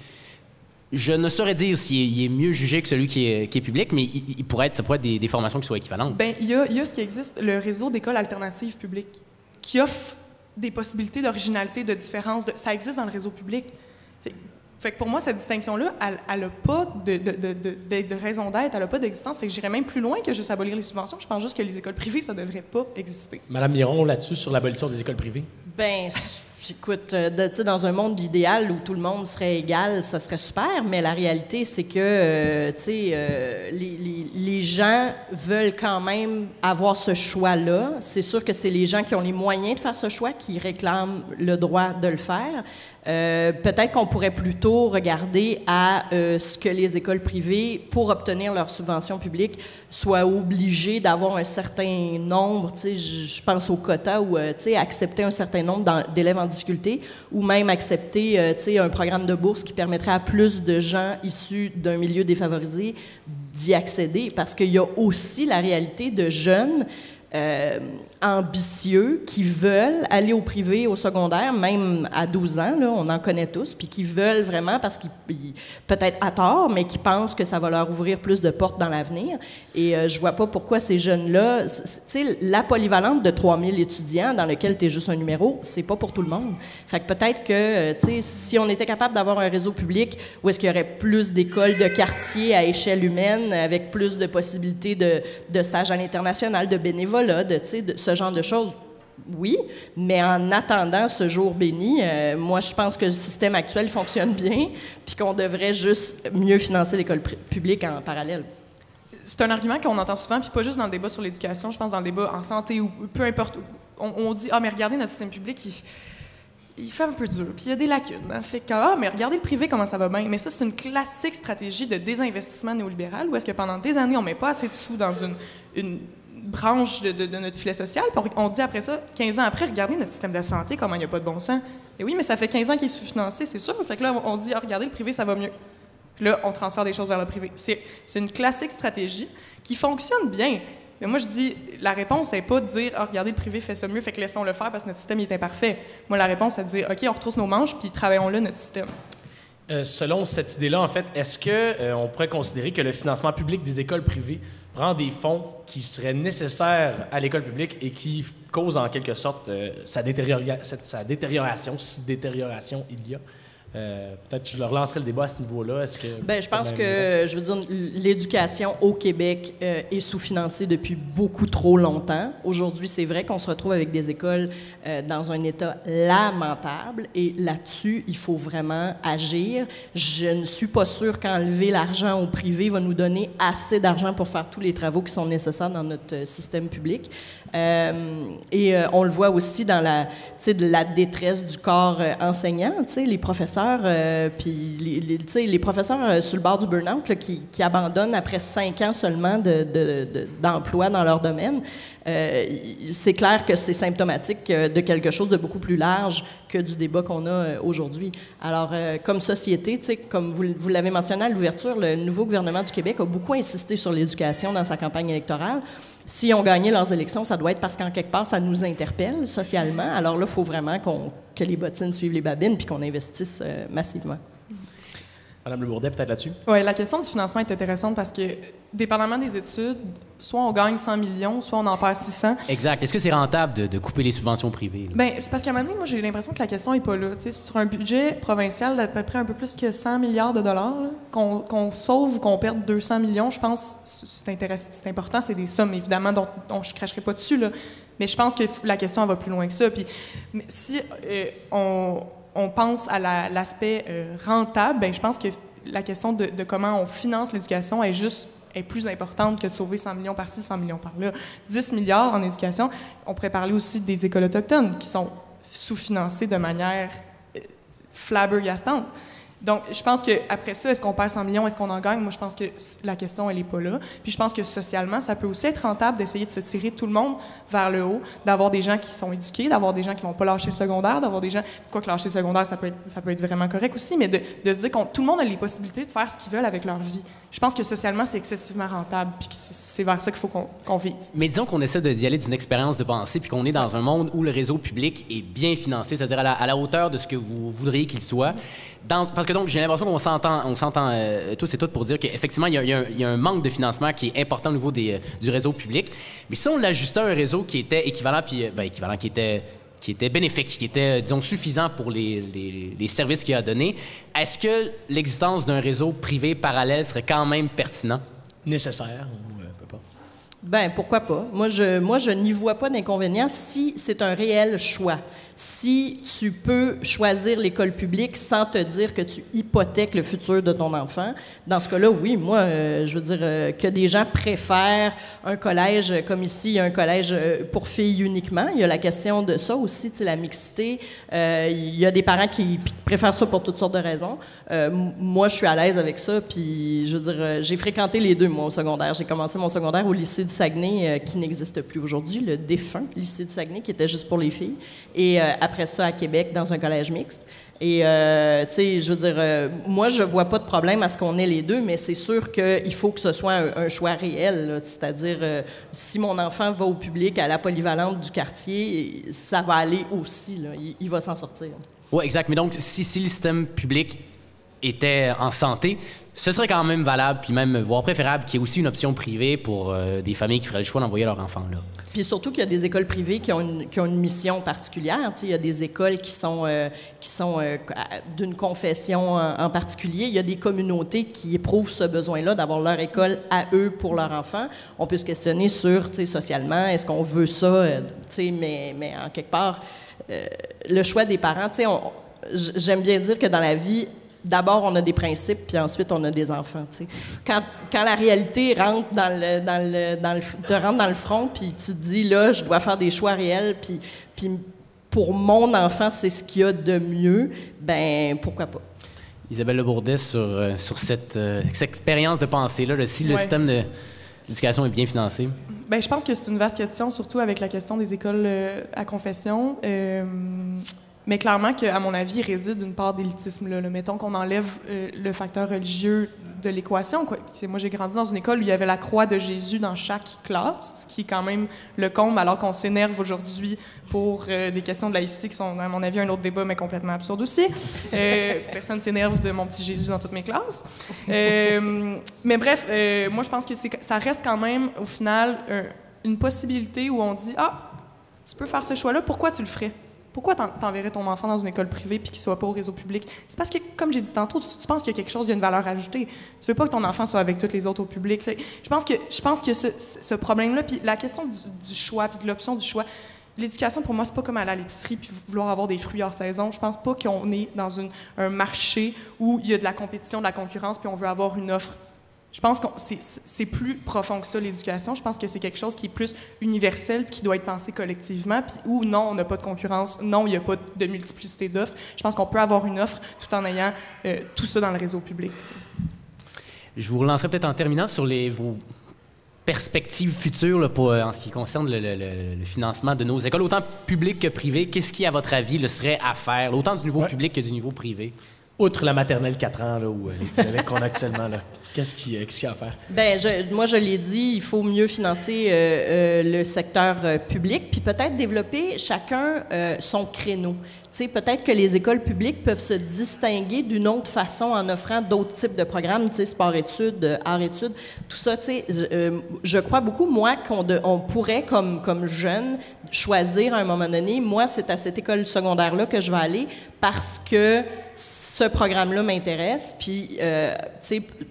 Je ne saurais dire s'il est, il est mieux jugé que celui qui est, qui est public, mais il, il pourrait être, ça pourrait être des, des formations qui soient équivalentes. Ben, il y a, il y a ce qui existe, le réseau d'écoles alternatives publiques, qui offre des possibilités d'originalité, de différence. de- ça existe dans le réseau public. Fait, fait que pour moi, cette distinction-là, elle n'a pas de, de, de, de- de- de raison d'être, elle n'a pas d'existence. Fait que j'irais même plus loin que juste abolir les subventions. Je pense juste que les écoles privées, ça ne devrait pas exister. Madame Miron, là-dessus, sur l'abolition des écoles privées? Ben, écoute, euh, dans un monde idéal où tout le monde serait égal, ça serait super, mais la réalité, c'est que, euh, euh, les, les- les gens veulent quand même avoir ce choix-là. C'est sûr que c'est les gens qui ont les moyens de faire ce choix qui réclament le droit de le faire. Euh, Peut-être qu'on pourrait plutôt regarder à euh, ce que les écoles privées, pour obtenir leur subvention publique, soient obligées d'avoir un certain nombre. Je pense au quota ou euh, accepter un certain nombre d'élèves en difficulté, ou même accepter euh, un programme de bourse qui permettrait à plus de gens issus d'un milieu défavorisé d'y accéder, parce qu'il y a aussi la réalité de jeunes euh, ambitieux qui veulent aller au privé, au secondaire, même à 12 ans, là, on en connaît tous, puis qui veulent vraiment, parce qu'ils, ils- peut-être à tort, mais qui pensent que ça va leur ouvrir plus de portes dans l'avenir. Et euh, je vois pas pourquoi ces jeunes-là, tu sais, la polyvalente de 3000 étudiants dans lequel tu es juste un numéro, c'est pas pour tout le monde. Fait que peut-être que, euh, tu sais, si on était capable d'avoir un réseau public où est-ce qu'il y aurait plus d'écoles de quartier à échelle humaine, avec plus de possibilités de, de stages à l'international, de bénévolat, de, ce genre de choses, oui, mais en attendant ce jour béni, euh, moi, je pense que le système actuel fonctionne bien, puis qu'on devrait juste mieux financer l'école publique en parallèle. C'est un argument qu'on entend souvent, puis pas juste dans le débat sur l'éducation, je pense dans le débat en santé ou peu importe. On, on dit, ah, mais regardez notre système public, il, il fait un peu dur, puis il y a des lacunes. Hein. Fait que, ah, mais regardez le privé, comment ça va bien. Mais ça, c'est une classique stratégie de désinvestissement néolibéral, où est-ce que pendant des années, on met pas assez de sous dans une branche de, notre filet social, on, dit après ça, 15 ans après, regardez notre système de santé, comment il n'y a pas de bon sens. Et oui, mais ça fait 15 ans qu'il est sous-financé, c'est sûr. Fait là, on dit, ah, regardez, le privé, ça va mieux. Là, on transfère des choses vers le privé. C'est une classique stratégie qui fonctionne bien. Mais moi, je dis, la réponse n'est pas de dire, ah, regardez, le privé fait ça mieux, fait que laissons-le faire parce que notre système est imparfait. Moi, la réponse, c'est de dire, OK, on retrousse nos manches, puis travaillons-le, notre système. Euh, selon cette idée-là, en fait, est-ce que euh, pourrait considérer que le financement public des écoles privées prend des fonds qui seraient nécessaires à l'école publique et qui causent en quelque sorte euh, sa, sa détérioration, si détérioration il y a? Euh, Peut-être que je leur lancerai le débat à ce niveau-là. Est-ce que Ben, je pense que, je veux dire, l'éducation au Québec euh, est sous-financée depuis beaucoup trop longtemps. Aujourd'hui, c'est vrai qu'on se retrouve avec des écoles euh, dans un état lamentable et là-dessus, il faut vraiment agir. Je ne suis pas sûre qu'enlever l'argent au privé va nous donner assez d'argent pour faire tous les travaux qui sont nécessaires dans notre système public. Euh, et euh, on le voit aussi dans la, de la détresse du corps euh, enseignant. Les professeurs euh, puis les, les, les professeurs sur le bord du burn-out là, qui, abandonnent après cinq ans seulement de- de- de- d'emploi dans leur domaine, c'est clair que c'est symptomatique de quelque chose de beaucoup plus large que du débat qu'on a aujourd'hui. Alors, comme société, comme vous, vous l'avez mentionné à l'ouverture, le nouveau gouvernement du Québec a beaucoup insisté sur l'éducation dans sa campagne électorale. S'ils ont gagné leurs élections, ça doit être parce qu'en quelque part, ça nous interpelle socialement. Alors là, il faut vraiment qu'on- que les bottines suivent les babines puis qu'on investisse euh, massivement. Madame Le Bourdet, peut-être là-dessus? Oui, la question du financement est intéressante parce que, dépendamment des études, soit on gagne 100 millions, soit on en perd 600. Exact. Est-ce que c'est rentable de, de couper les subventions privées? là? Ben, c'est parce qu'à un moment donné, moi, j'ai l'impression que la question n'est pas là. Sur un budget provincial d'à peu près un peu plus que 100 milliards de dollars, qu'on sauve ou qu'on perde 200 millions, je pense que c'est intéressant, c'est important. C'est des sommes, évidemment, dont, dont je ne cracherai pas dessus. Là. Mais je pense que la question elle va plus loin que ça. Puis, si euh, on, on pense à la- l'aspect euh, rentable, ben, je pense que la question de, de comment on finance l'éducation est juste est plus importante que de sauver 100 millions par-ci, 100 millions par-là. 10 milliards en éducation. On pourrait parler aussi des écoles autochtones qui sont sous-financées de manière euh, flabbergastante. Donc, je pense qu'après ça, est-ce qu'on perd 100 millions, est-ce qu'on en gagne? Moi, je pense que la question, elle n'est pas là. Puis je pense que socialement, ça peut aussi être rentable d'essayer de se tirer tout le monde vers le haut, d'avoir des gens qui sont éduqués, d'avoir des gens qui vont pas lâcher le secondaire, d'avoir des gens... Quoi que lâcher le secondaire, ça peut être, ça peut être vraiment correct aussi, mais de, se dire que tout le monde a les possibilités de faire ce qu'ils veulent avec leur vie. Je pense que socialement, c'est excessivement rentable, puis c'est vers ça qu'il faut qu'on qu'on vise. Mais disons qu'on essaie d'y aller d'une expérience de pensée, puis qu'on est dans un monde où le réseau public est bien financé, c'est-à-dire à la, hauteur de ce que vous voudriez qu'il soit. Donc, j'ai l'impression qu'on s'entend, on s'entend euh, tous et toutes pour dire qu'effectivement, il y, a- y un- il y a un manque de financement qui est important au niveau des, euh, du réseau public. Mais si on l'ajustait à un réseau qui était équivalent, puis euh, ben, équivalent, qui était qui était bénéfique, qui était, disons, suffisant pour les, les- les services qu'il a donnés, est-ce que l'existence d'un réseau privé parallèle serait quand même pertinent? Nécessaire ou? Ben pourquoi pas? Moi, je, moi, je n'y vois pas d'inconvénient si c'est un réel choix. Si tu peux choisir l'école publique sans te dire que tu hypothèques le futur de ton enfant, dans ce cas-là, oui, moi, euh, je veux dire euh, que des gens préfèrent un collège euh, comme ici, un collège pour filles uniquement. Il y a la question de ça aussi, la mixité. Il y a des parents qui préfèrent ça pour toutes sortes de raisons. Moi, je suis à l'aise avec ça, puis je veux dire, j'ai fréquenté les deux, moi, au secondaire. J'ai commencé mon secondaire au lycée du Saguenay, qui n'existe plus aujourd'hui, le défunt lycée du Saguenay, qui était juste pour les filles. Et après ça, à Québec, dans un collège mixte. Et, euh, tu sais, je veux dire, euh, moi, je vois pas de problème à ce qu'on ait les deux, mais c'est sûr qu'il faut que ce soit un, choix réel. C'est-à-dire, euh, si mon enfant va au public, à la polyvalente du quartier, ça va aller aussi. Il va s'en sortir. Oui, exact. Mais donc, si, si le système public était en santé, ce serait quand même valable, puis même voire préférable qu'il y ait aussi une option privée pour euh, des familles qui feraient le choix d'envoyer leur enfant là. Puis surtout qu'il y a des écoles privées qui ont une, mission particulière. Tu sais, il y a des écoles qui sont, euh, sont euh, d'une confession en, particulier. Il y a des communautés qui éprouvent ce besoin-là d'avoir leur école à eux pour leurs enfants. On peut se questionner sur, tu sais, socialement, est-ce qu'on veut ça, mais, mais en quelque part, le choix des parents, on- j'aime bien dire que dans la vie, d'abord, on a des principes, puis ensuite, on a des enfants. tu sais. Quand, quand la réalité rentre dans le, dans le, dans le, te rentre dans le front, puis tu te dis, là, je dois faire des choix réels, puis, puis pour mon enfant, c'est ce qu'il y a de mieux, ben pourquoi pas? Isabelle Le Bourdet, sur, euh, sur cette, euh, cette expérience de pensée-là, là, si le Ouais. système de l'éducation est bien financé. Ben, je pense que c'est une vaste question, surtout avec la question des écoles euh, à confession. Mais clairement qu'à mon avis, réside une part d'élitisme. Là. Mettons qu'on enlève euh, le facteur religieux de l'équation. Moi, j'ai grandi dans une école où il y avait la croix de Jésus dans chaque classe, ce qui est quand même le comble, alors qu'on s'énerve aujourd'hui pour euh, des questions de laïcité qui sont, à mon avis, un autre débat, mais complètement absurde aussi. Euh, personne s'énerve de mon petit Jésus dans toutes mes classes. Euh, mais bref, moi, je pense que ça reste quand même, au final, un- une possibilité où on dit Ah, tu peux faire ce choix-là, pourquoi tu le ferais Pourquoi t'en- t'enverrais ton enfant dans une école privée puis qu'il soit pas au réseau public? C'est parce que, comme j'ai dit tantôt, tu, penses qu'il y a quelque chose, il y a une valeur ajoutée. Tu veux pas que ton enfant soit avec tous les autres au public. Je pense que je pense que ce, problème-là, puis la question du, choix puis de l'option du choix. L'éducation, pour moi, c'est pas comme aller à l'épicerie puis vouloir avoir des fruits hors saison. Je pense pas qu'on est dans un marché où il y a de la compétition, de la concurrence, puis on veut avoir une offre Je pense que c'est plus profond que ça, l'éducation. Je pense que c'est quelque chose qui est plus universel, qui doit être pensé collectivement, puis où non, on n'a pas de concurrence, non, il n'y a pas de multiplicité d'offres. Je pense qu'on peut avoir une offre tout en ayant euh, tout ça dans le réseau public. Je vous relancerai peut-être en terminant sur les, vos perspectives futures pour, euh, en ce qui concerne le, financement de nos écoles, autant publiques que privées. Qu'est-ce qui, à votre avis, le serait à faire, autant du niveau public que du niveau privé? Outre la maternelle 4 ans, là, ou euh, les qu'on a actuellement, là. Qu'est-ce qu'il y a à faire? Bien, moi, je l'ai dit, il faut mieux financer euh, euh, le secteur public, puis peut-être développer chacun son créneau. Peut-être que les écoles publiques peuvent se distinguer d'une autre façon en offrant d'autres types de programmes, sport-études, art-études, tout ça. Je, je crois beaucoup, moi, qu'on on pourrait, comme, comme jeune, choisir à un moment donné, moi, c'est à cette école secondaire-là que je vais aller parce que ce programme-là m'intéresse, puis, euh,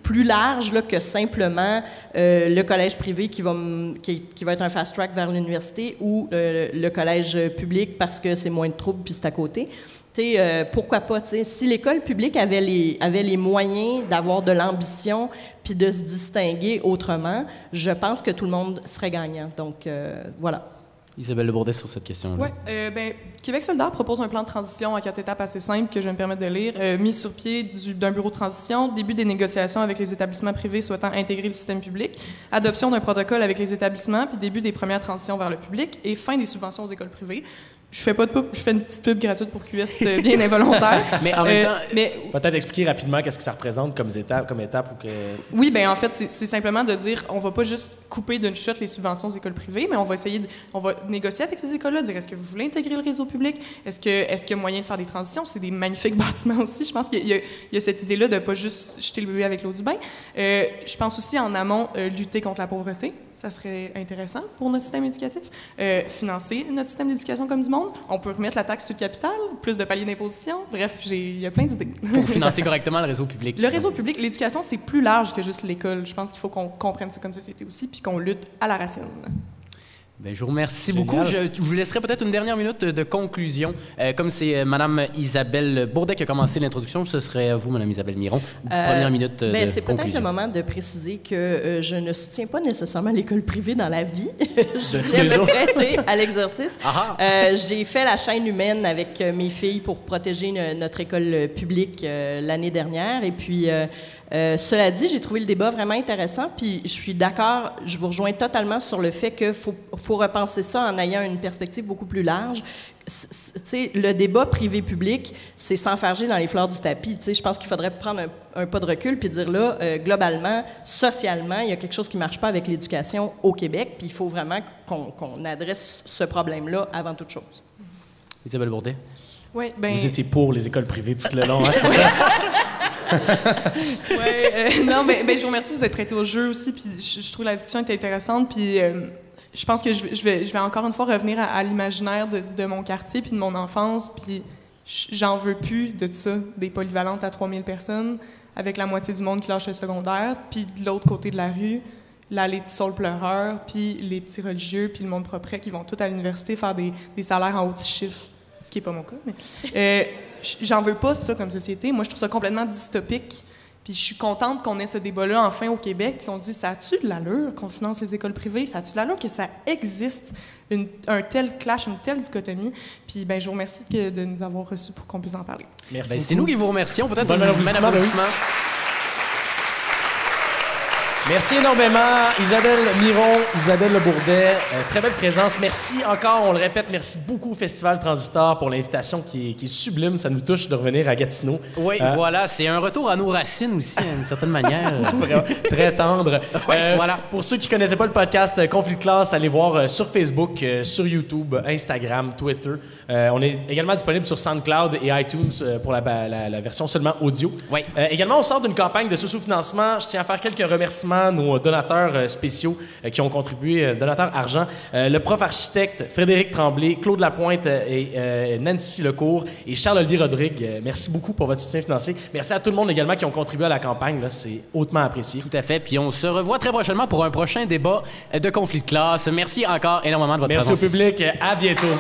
plus large là, que simplement euh, le collège privé qui va, qui, va être un fast-track vers l'université ou euh, le collège public parce que c'est moins de troubles puis c'est à côté. Sais, pourquoi pas, si l'école publique avait les, avait les moyens d'avoir de l'ambition puis de se distinguer autrement, je pense que tout le monde serait gagnant. Donc, voilà. Isabelle Le Bourdet sur cette question-là. Oui. Euh, ben, Québec solidaire propose un plan de transition en quatre étapes assez simple que je vais me permettre de lire. Euh, mise sur pied d'un bureau de transition, début des négociations avec les établissements privés souhaitant intégrer le système public, adoption d'un protocole avec les établissements, puis début des premières transitions vers le public et fin des subventions aux écoles privées je fais pas de pub, je fais une petite pub gratuite pour QS euh, bien involontaire. mais en même euh, temps, peut-être expliquer rapidement qu'est-ce que ça représente comme étape, comme étape ou que... Oui, ben en fait, c'est simplement de dire, on va pas juste couper d'une shot les subventions aux écoles privées, mais on va essayer, de, on va négocier avec ces écoles-là, dire est-ce que vous voulez intégrer le réseau public, est-ce que est-ce qu'il y a moyen de faire des transitions, c'est des magnifiques bâtiments aussi. Je pense qu'il y, y, a cette idée-là de pas juste jeter le bébé avec l'eau du bain. Euh, je pense aussi en amont lutter contre la pauvreté ça serait intéressant pour notre système éducatif. Euh, financer notre système d'éducation comme du monde. On peut remettre la taxe sur le capital, plus de paliers d'imposition. Bref, il y a plein d'idées. Pour financer correctement le réseau public. Le réseau public, l'éducation, c'est plus large que juste l'école. Je pense qu'il faut qu'on comprenne ça comme société aussi, puis qu'on lutte à la racine. Bien, je vous remercie beaucoup. Je, vous laisserai peut-être une dernière minute de conclusion. Euh, comme c'est euh, Mme Isabelle Bourdet qui a commencé l'introduction, ce serait vous, Mme Isabelle Miron. Une euh, première minute ben, C'est peut-être le moment de préciser que je ne soutiens pas nécessairement l'école privée dans la vie. je viens me prêter à l'exercice. Ah ah. J'ai fait la chaîne humaine avec mes filles pour protéger notre école publique l'année dernière. Et puis, euh, cela dit, j'ai trouvé le débat vraiment intéressant, puis je suis d'accord, je vous rejoins totalement sur le fait qu'il faut, faut, repenser ça en ayant une perspective beaucoup plus large. sais, le débat privé-public, c'est s'enfarger dans les fleurs du tapis. Je pense qu'il faudrait prendre un, pas de recul puis dire là, euh, globalement, socialement, il y a quelque chose qui ne marche pas avec l'éducation au Québec, puis il faut vraiment qu'on adresse ce problème-là avant toute chose. Isabelle Bourdet? Oui, ben... Vous étiez pour les écoles privées tout le long, hein, c'est ça? ouais, euh, non, mais ben, je vous remercie de vous être prêté au jeu aussi. Puis je, trouve la discussion était intéressante. Puis euh, je pense que je, vais, encore une fois revenir à, l'imaginaire de, de, mon quartier puis de mon enfance. Puis j'en veux plus de ça, des polyvalentes à 3000 personnes, avec la moitié du monde qui lâche le secondaire. Puis de l'autre côté de la rue, les petits saules pleureurs, puis les petits religieux, puis le monde propre qui vont tous à l'université faire des, salaires en haut de chiffres ce qui n'est pas mon cas, mais euh, j'en veux pas ça comme société. Moi, je trouve ça complètement dystopique. Puis je suis contente qu'on ait ce débat-là enfin au Québec, puis qu'on se dise, ça a-tu de l'allure qu'on finance les écoles privées? Ça a-tu de l'allure que ça existe, un tel clash, une telle dichotomie? Puis ben, je vous remercie de nous avoir reçus pour qu'on puisse en parler. Merci. Ben, c'est nous qui vous remercions. Peut-être un applaudissement. Merci énormément, Isabelle Miron, Isabelle Le Bourdet. Euh, très belle présence. Merci encore, on le répète, merci beaucoup au Festival Transistor pour l'invitation qui, est sublime. Ça nous touche de revenir à Gatineau. Oui, euh, voilà, c'est un retour à nos racines aussi, d'une certaine manière. très tendre. Euh, voilà. Pour ceux qui ne connaissaient pas le podcast Conflit de classe, allez voir sur Facebook, sur YouTube, Instagram, Twitter. on est également disponible sur SoundCloud et iTunes pour la, la, version seulement audio. Oui. également, on sort d'une campagne de sous-financement. Je tiens à faire quelques remerciements nos donateurs euh, spéciaux euh, qui ont contribué, euh, donateurs argent, le prof architecte Frédéric Tremblay, Claude Lapointe et Nancy Lecourt et Charles-Olivier Rodrigue. Merci beaucoup pour votre soutien financier. Merci à tout le monde également qui ont contribué à la campagne. C'est hautement apprécié. Tout à fait. Puis on se revoit très prochainement pour un prochain débat de conflit de classe. Merci encore énormément de votre Merci présence. Merci au public. À bientôt.